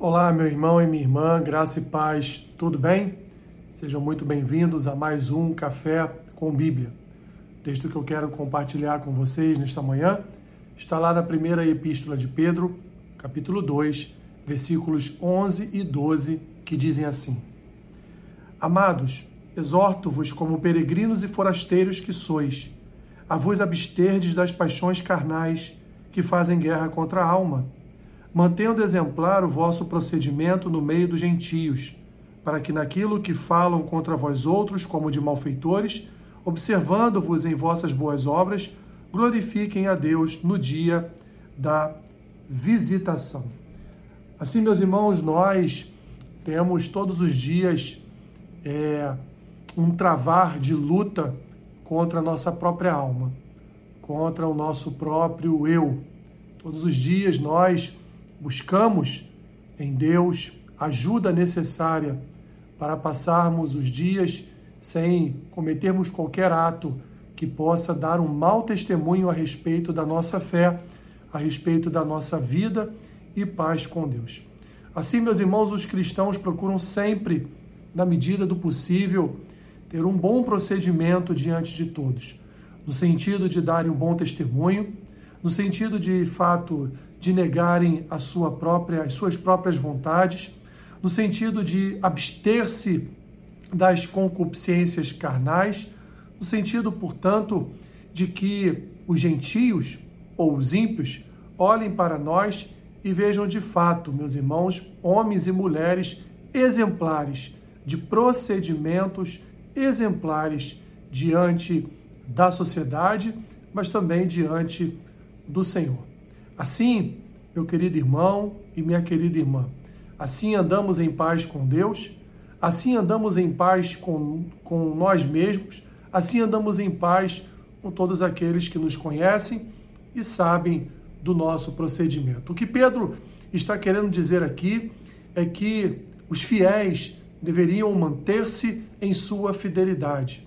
Olá, meu irmão e minha irmã, graça e paz, tudo bem? Sejam muito bem-vindos a mais um Café com Bíblia. O texto que eu quero compartilhar com vocês nesta manhã está lá na primeira epístola de Pedro, capítulo 2, versículos 11 e 12, que dizem assim: Amados, exorto-vos como peregrinos e forasteiros que sois, a vos absterdes das paixões carnais que fazem guerra contra a alma mantendo exemplar o vosso procedimento no meio dos gentios, para que naquilo que falam contra vós outros como de malfeitores, observando-vos em vossas boas obras, glorifiquem a Deus no dia da visitação. Assim, meus irmãos, nós temos todos os dias é, um travar de luta contra a nossa própria alma, contra o nosso próprio eu. Todos os dias nós buscamos em Deus ajuda necessária para passarmos os dias sem cometermos qualquer ato que possa dar um mau testemunho a respeito da nossa fé, a respeito da nossa vida e paz com Deus. Assim, meus irmãos, os cristãos procuram sempre, na medida do possível, ter um bom procedimento diante de todos, no sentido de darem um bom testemunho, no sentido de fato de negarem a sua própria, as suas próprias vontades, no sentido de abster-se das concupiscências carnais, no sentido, portanto, de que os gentios ou os ímpios olhem para nós e vejam de fato, meus irmãos, homens e mulheres exemplares, de procedimentos exemplares diante da sociedade, mas também diante do Senhor. Assim, meu querido irmão e minha querida irmã, assim andamos em paz com Deus, assim andamos em paz com, com nós mesmos, assim andamos em paz com todos aqueles que nos conhecem e sabem do nosso procedimento. O que Pedro está querendo dizer aqui é que os fiéis deveriam manter-se em sua fidelidade.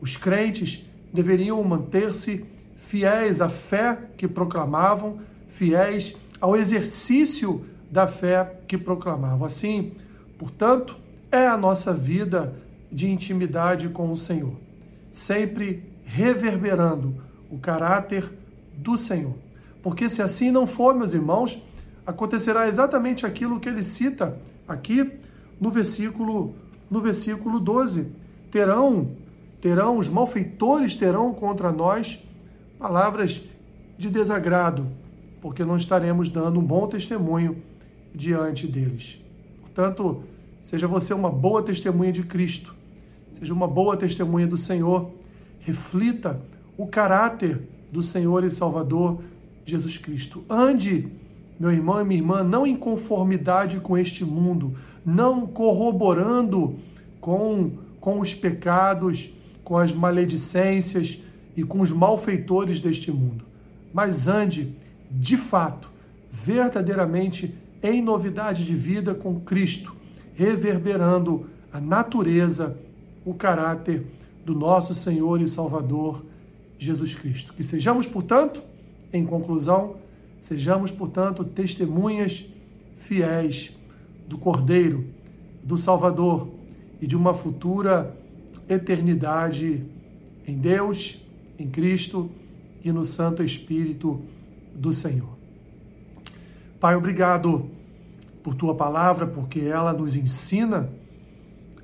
Os crentes deveriam manter-se fiéis à fé que proclamavam, fiéis ao exercício da fé que proclamavam. Assim, portanto, é a nossa vida de intimidade com o Senhor, sempre reverberando o caráter do Senhor. Porque se assim não for, meus irmãos, acontecerá exatamente aquilo que ele cita aqui no versículo no versículo 12. Terão terão os malfeitores terão contra nós palavras de desagrado, porque não estaremos dando um bom testemunho diante deles. Portanto, seja você uma boa testemunha de Cristo, seja uma boa testemunha do Senhor, reflita o caráter do Senhor e Salvador Jesus Cristo. Ande, meu irmão e minha irmã, não em conformidade com este mundo, não corroborando com, com os pecados, com as maledicências e com os malfeitores deste mundo, mas ande de fato, verdadeiramente em novidade de vida com Cristo, reverberando a natureza, o caráter do nosso Senhor e Salvador Jesus Cristo. Que sejamos, portanto, em conclusão, sejamos, portanto, testemunhas fiéis do Cordeiro, do Salvador e de uma futura eternidade em Deus, em Cristo e no Santo Espírito do Senhor. Pai, obrigado por tua palavra, porque ela nos ensina,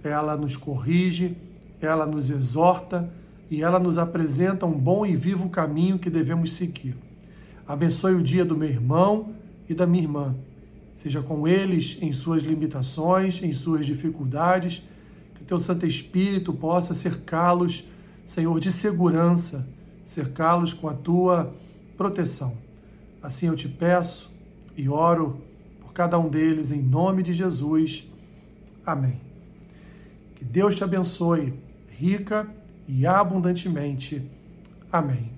ela nos corrige, ela nos exorta e ela nos apresenta um bom e vivo caminho que devemos seguir. Abençoe o dia do meu irmão e da minha irmã. Seja com eles em suas limitações, em suas dificuldades, que teu Santo Espírito possa cercá-los, Senhor, de segurança, cercá-los com a tua proteção. Assim eu te peço e oro por cada um deles em nome de Jesus. Amém. Que Deus te abençoe rica e abundantemente. Amém.